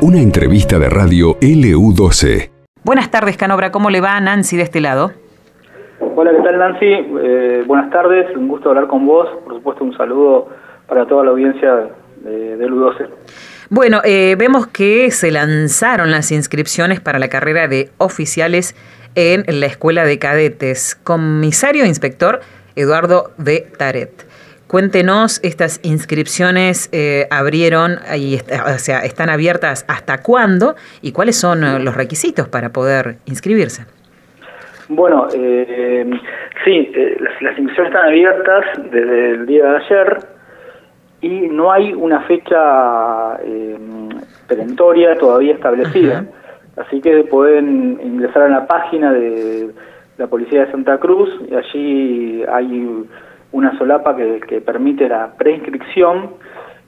Una entrevista de radio LU12. Buenas tardes, Canobra. ¿Cómo le va Nancy de este lado? Hola, ¿qué tal Nancy? Eh, buenas tardes, un gusto hablar con vos. Por supuesto, un saludo para toda la audiencia de, de LU12. Bueno, eh, vemos que se lanzaron las inscripciones para la carrera de oficiales en la Escuela de Cadetes. Comisario Inspector Eduardo de Taret. Cuéntenos, estas inscripciones eh, abrieron, y, o sea, están abiertas hasta cuándo y cuáles son eh, los requisitos para poder inscribirse. Bueno, eh, sí, eh, las, las, inscripciones están abiertas desde el día de ayer y no hay una fecha eh, perentoria todavía establecida. Así que pueden ingresar a la página de la Policía de Santa Cruz y allí hay una solapa que, permite la preinscripción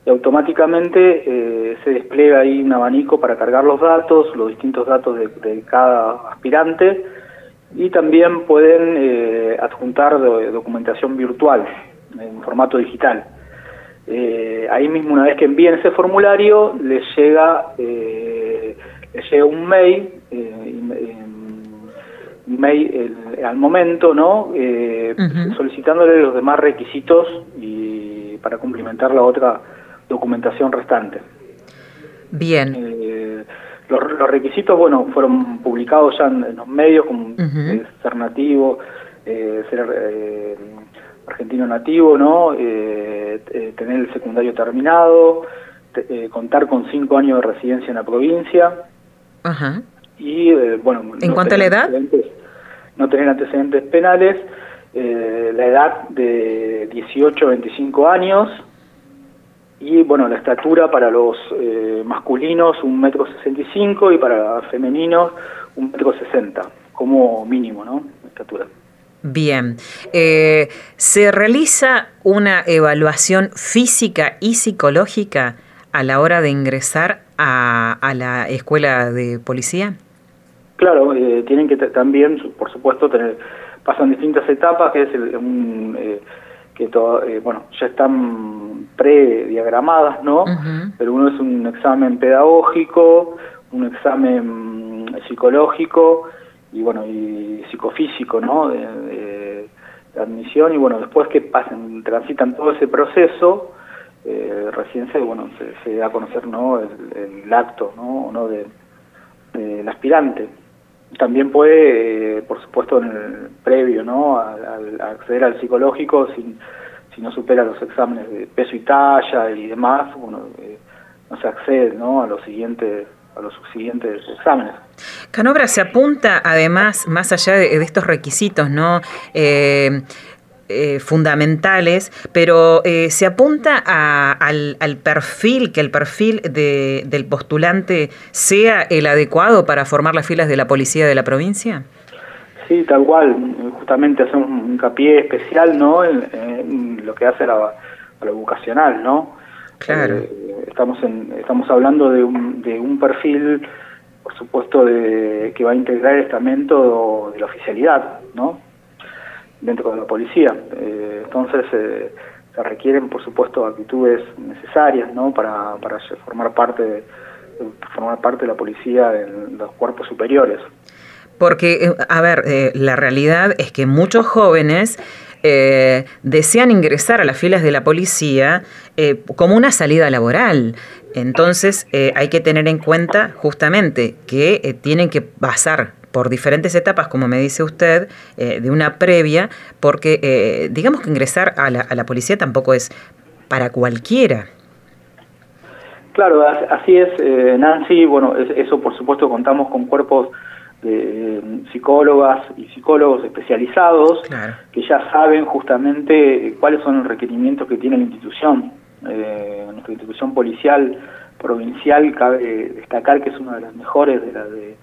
y automáticamente eh, se despliega ahí un abanico para cargar los datos, los distintos datos de, cada aspirante y también pueden eh, adjuntar do, documentación virtual en formato digital. Eh, ahí mismo una vez que envíen ese formulario les llega les llega un mail mail el, al momento no eh, uh -huh. solicitándole los demás requisitos y para cumplimentar la otra documentación restante bien eh, los, los, requisitos bueno fueron publicados ya en, en los medios como uh -huh. ser nativo ser argentino nativo, ¿no? Eh, eh, tener el secundario terminado, te, eh, contar con cinco años de residencia en la provincia. Ajá. Y, eh, bueno... ¿En no cuanto a la edad? No tener antecedentes penales, eh, la edad de 18 a 25 años y, bueno, la estatura para los masculinos un metro sesenta y cinco y para femeninos un metro sesenta, como mínimo, ¿no? estatura. Bien. Eh, ¿Se realiza una evaluación física y psicológica a la hora de ingresar a, a la escuela de policía? Claro, eh, tienen que también, por supuesto, tener pasan distintas etapas, que es el, un, eh, que todo, eh, bueno, ya están prediagramadas, ¿no? Uh -huh. Pero uno es un examen pedagógico, un examen psicológico, y bueno y psicofísico no de, de, de, admisión y bueno después que pasen transitan todo ese proceso eh, recién se bueno se, se, da a conocer no el, el acto no no de, del aspirante también puede eh, por supuesto en el previo no al, acceder al psicológico si, si no supera los exámenes de peso y talla y demás bueno eh, no se accede no a los siguientes a los siguientes exámenes. Canobra se apunta además, más allá de, de estos requisitos, ¿no? Eh, eh, fundamentales, pero eh, se apunta a, al, al, perfil, que el perfil de, del postulante sea el adecuado para formar las filas de la policía de la provincia. Sí, tal cual. Justamente hacemos un hincapié especial, ¿no? En, en lo que hace a la, a lo vocacional, ¿no? Claro. Eh, estamos en, estamos hablando de un, de un perfil, por supuesto, de que va a integrar el estamento de la oficialidad, ¿no? Dentro de la policía. Eh, entonces eh, se requieren, por supuesto, actitudes necesarias, ¿no? Para, para formar parte de, formar parte de la policía en los cuerpos superiores. Porque, a ver, eh, la realidad es que muchos jóvenes eh, desean ingresar a las filas de la policía eh, como una salida laboral. Entonces eh, hay que tener en cuenta justamente que eh, tienen que pasar por diferentes etapas, como me dice usted, de una previa, porque digamos que ingresar a la, a la policía tampoco es para cualquiera. Claro, así es, Nancy. Bueno, eso por supuesto contamos con cuerpos de psicólogas y psicólogos especializados claro. que ya saben justamente cuáles son los requerimientos que tiene la institución. Eh, nuestra institución policial provincial cabe destacar que es una de las mejores de la de,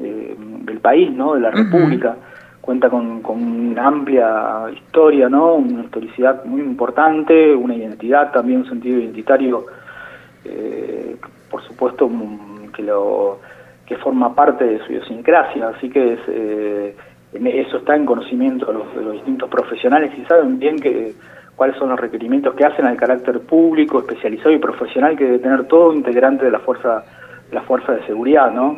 de, del país, ¿no? De la República. Uh -huh. Cuenta con, con, una amplia historia, ¿no? Una historicidad muy importante, una identidad también, un sentido identitario, eh, por supuesto, que lo que forma parte de su idiosincrasia, así que es, eh, eso está en conocimiento de los, de los, distintos profesionales y saben bien que cuáles son los requerimientos que hacen al carácter público, especializado y profesional que debe tener todo integrante de la fuerza, la fuerza de seguridad, ¿no?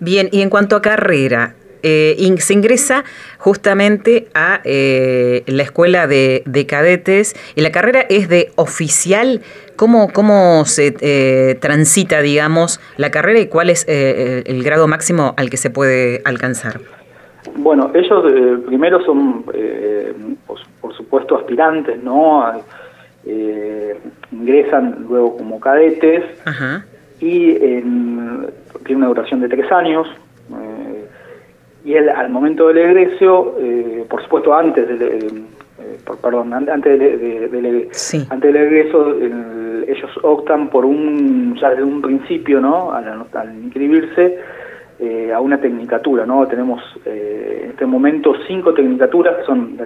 Bien, y en cuanto a carrera, eh, se ingresa justamente a eh, la escuela de, cadetes y la carrera es de oficial. ¿Cómo, cómo se eh, transita, digamos, la carrera y cuál es el grado máximo al que se puede alcanzar? Bueno, ellos primero son, por, supuesto, aspirantes, ¿no? ingresan luego como cadetes y tiene una duración de tres años y él al momento del egreso, eh, por supuesto antes del, eh, perdón, antes del, antes del egreso, ellos optan por un, ya desde un principio, ¿no? Al, inscribirse, eh, a una tecnicatura, ¿no? Tenemos en este momento cinco tecnicaturas, que son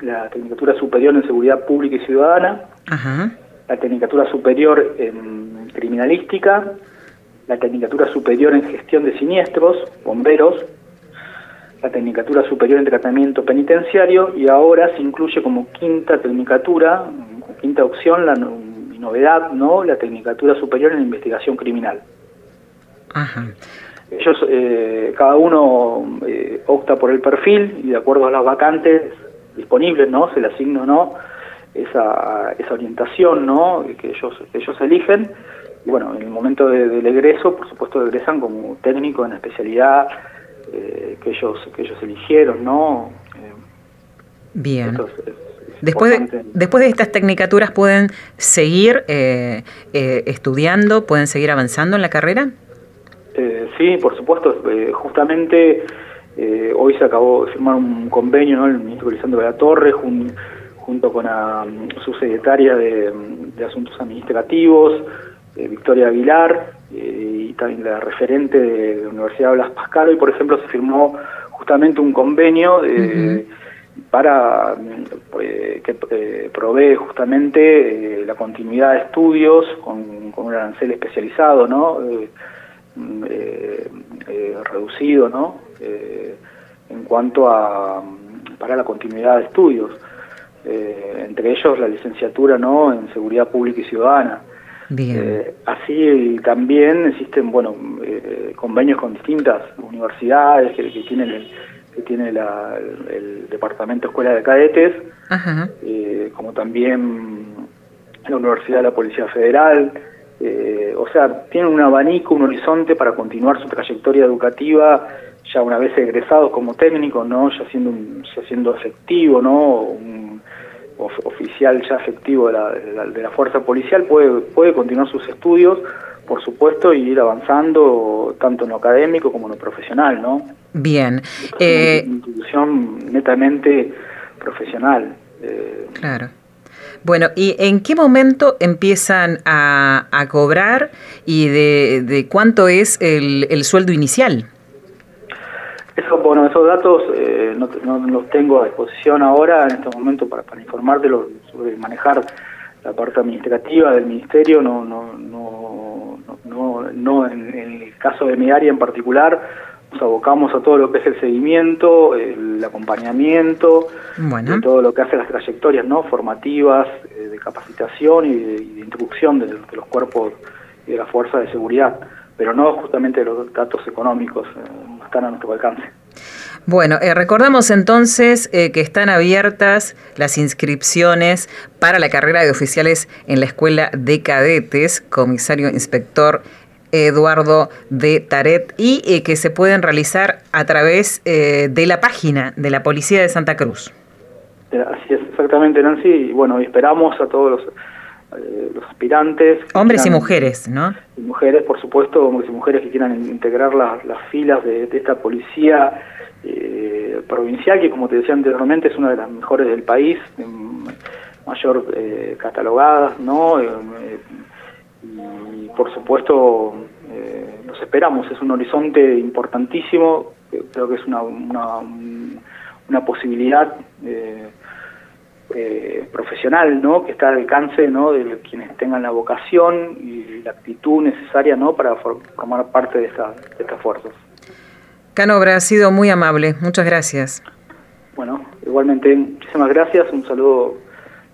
la, Tecnicatura Superior en Seguridad Pública y Ciudadana, la Tecnicatura Superior en Criminalística, la Tecnicatura Superior en Gestión de Siniestros, Bomberos, la Tecnicatura Superior en Tratamiento Penitenciario y ahora se incluye como quinta tecnicatura, quinta opción, la novedad, ¿no? La Tecnicatura Superior en Investigación Criminal. Ellos, eh, cada uno eh, opta por el perfil y de acuerdo a las vacantes disponibles, ¿no? Se le asigna, ¿no? Esa, esa orientación, ¿no? Que ellos, ellos eligen. Y bueno, en el momento del egreso, por supuesto, egresan como técnico en especialidad eh, que ellos que ellos eligieron, ¿no? Eh, Bien. después de, después de estas tecnicaturas, ¿pueden seguir eh, estudiando, pueden seguir avanzando en la carrera? sí, por supuesto. justamente hoy se acabó de firmar un convenio, ¿no? El ministro Lisandro de la Torre, junto con la mm, subsecretaria de, de Asuntos Administrativos, Victoria Aguilar, y también la referente de la Universidad de Blas Pascaro, y por ejemplo se firmó justamente un convenio para eh, que eh, provee justamente eh, la continuidad de estudios con, con un arancel especializado, ¿no? reducido, ¿no? en cuanto a para la continuidad de estudios, entre ellos la licenciatura, ¿no? En seguridad pública y ciudadana. Eh, así también existen bueno eh, convenios con distintas universidades que, tienen el, que tiene el, departamento escuela de cadetes, eh, como también la Universidad de la Policía Federal. o sea, tienen un abanico, un horizonte para continuar su trayectoria educativa ya una vez egresados como técnicos, ¿no? ya siendo, ya siendo efectivo, ¿no? Un, oficial ya efectivo de la, de la, fuerza policial puede, puede continuar sus estudios, por supuesto, y ir avanzando tanto en lo académico como en lo profesional, ¿no? Bien. Es una eh, institución netamente profesional. Eh. Claro. Bueno, ¿y en qué momento empiezan a, a cobrar y de, de cuánto es el, el sueldo inicial? Eso, bueno, esos datos eh, no, los tengo a disposición ahora, en este momento, para, para informarte sobre manejar la parte administrativa del ministerio, no, no, no, no, no en, el caso de mi área en particular, nos abocamos a todo lo que es el seguimiento, el acompañamiento, bueno. todo lo que hace las trayectorias no formativas, eh, de capacitación y de, instrucción de, los cuerpos y de la fuerza de seguridad, pero no justamente los datos económicos. Eh, a nuestro alcance. Bueno, eh, recordamos entonces eh, que están abiertas las inscripciones para la carrera de oficiales en la Escuela de Cadetes, comisario inspector Eduardo de Taret, y eh, que se pueden realizar a través de la página de la Policía de Santa Cruz. Así es, exactamente, Nancy. Y bueno, esperamos a todos los eh, los aspirantes. Hombres y mujeres, ¿no? Y mujeres, por supuesto, hombres y mujeres que quieran integrar las filas de, esta policía eh, provincial, que como te decía anteriormente es una de las mejores del país, mayor eh, catalogadas, ¿no? y por supuesto los esperamos, es un horizonte importantísimo, creo que es una, una, una posibilidad eh, profesional, ¿no? Que está al alcance, ¿no? De quienes tengan la vocación y la actitud necesaria, ¿no? Para formar parte de, esta, de estas fuerzas. Canobra, ha sido muy amable. Muchas gracias. Bueno, igualmente, muchísimas gracias. Un saludo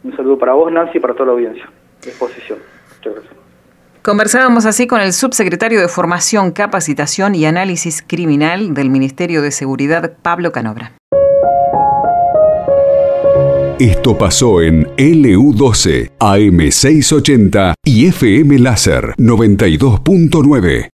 Un saludo para vos, Nancy, y para toda la audiencia. Exposición. Muchas gracias. Conversábamos así con el subsecretario de Formación, Capacitación y Análisis Criminal del Ministerio de Seguridad, Pablo Canobra. Esto pasó en LU12, AM680 y FM Láser 92.9.